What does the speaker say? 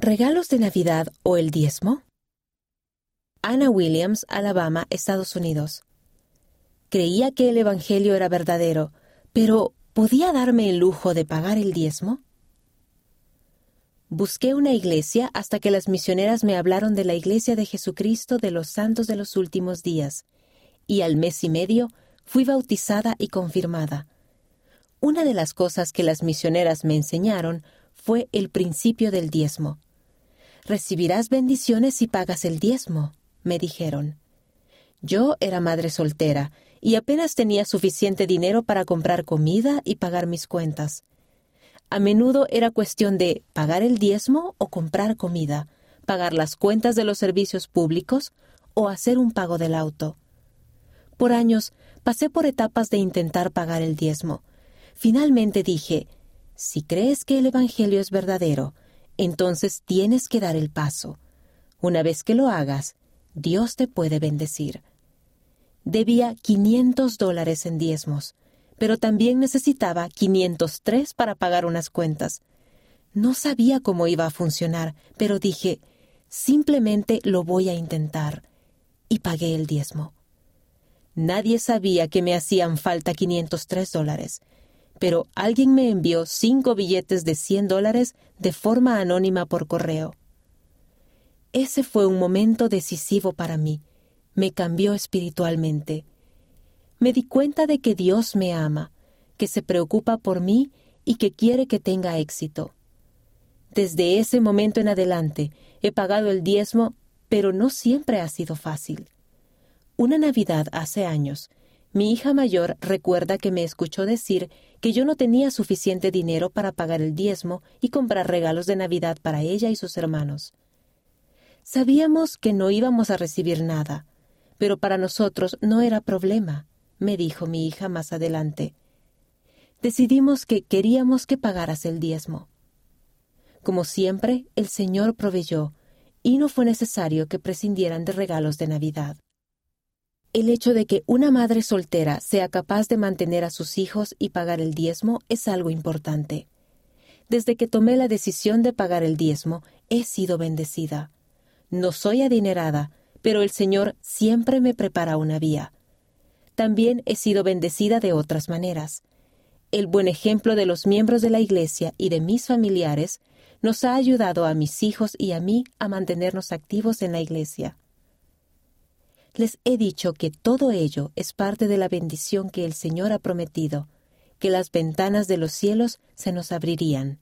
¿Regalos de Navidad o el diezmo? Anna Williams, Alabama, Estados Unidos. Creía que el Evangelio era verdadero, pero ¿podía darme el lujo de pagar el diezmo? Busqué una iglesia hasta que las misioneras me hablaron de la iglesia de Jesucristo de los Santos de los Últimos Días, y al mes y medio fui bautizada y confirmada. Una de las cosas que las misioneras me enseñaron fue el principio del diezmo. Recibirás bendiciones si pagas el diezmo, me dijeron. Yo era madre soltera y apenas tenía suficiente dinero para comprar comida y pagar mis cuentas. A menudo era cuestión de pagar el diezmo o comprar comida, pagar las cuentas de los servicios públicos o hacer un pago del auto. Por años pasé por etapas de intentar pagar el diezmo. Finalmente dije, si crees que el Evangelio es verdadero, entonces tienes que dar el paso. Una vez que lo hagas, Dios te puede bendecir. Debía 500 dólares en diezmos pero también necesitaba 503 para pagar unas cuentas. No sabía cómo iba a funcionar, pero dije, simplemente lo voy a intentar. Y pagué el diezmo. Nadie sabía que me hacían falta 503 dólares, pero alguien me envió cinco billetes de 100 dólares de forma anónima por correo. Ese fue un momento decisivo para mí. Me cambió espiritualmente me di cuenta de que Dios me ama, que se preocupa por mí y que quiere que tenga éxito. Desde ese momento en adelante he pagado el diezmo, pero no siempre ha sido fácil. Una Navidad hace años, mi hija mayor recuerda que me escuchó decir que yo no tenía suficiente dinero para pagar el diezmo y comprar regalos de Navidad para ella y sus hermanos. Sabíamos que no íbamos a recibir nada, pero para nosotros no era problema me dijo mi hija más adelante. Decidimos que queríamos que pagaras el diezmo. Como siempre, el Señor proveyó, y no fue necesario que prescindieran de regalos de Navidad. El hecho de que una madre soltera sea capaz de mantener a sus hijos y pagar el diezmo es algo importante. Desde que tomé la decisión de pagar el diezmo, he sido bendecida. No soy adinerada, pero el Señor siempre me prepara una vía también he sido bendecida de otras maneras. El buen ejemplo de los miembros de la Iglesia y de mis familiares nos ha ayudado a mis hijos y a mí a mantenernos activos en la Iglesia. Les he dicho que todo ello es parte de la bendición que el Señor ha prometido, que las ventanas de los cielos se nos abrirían.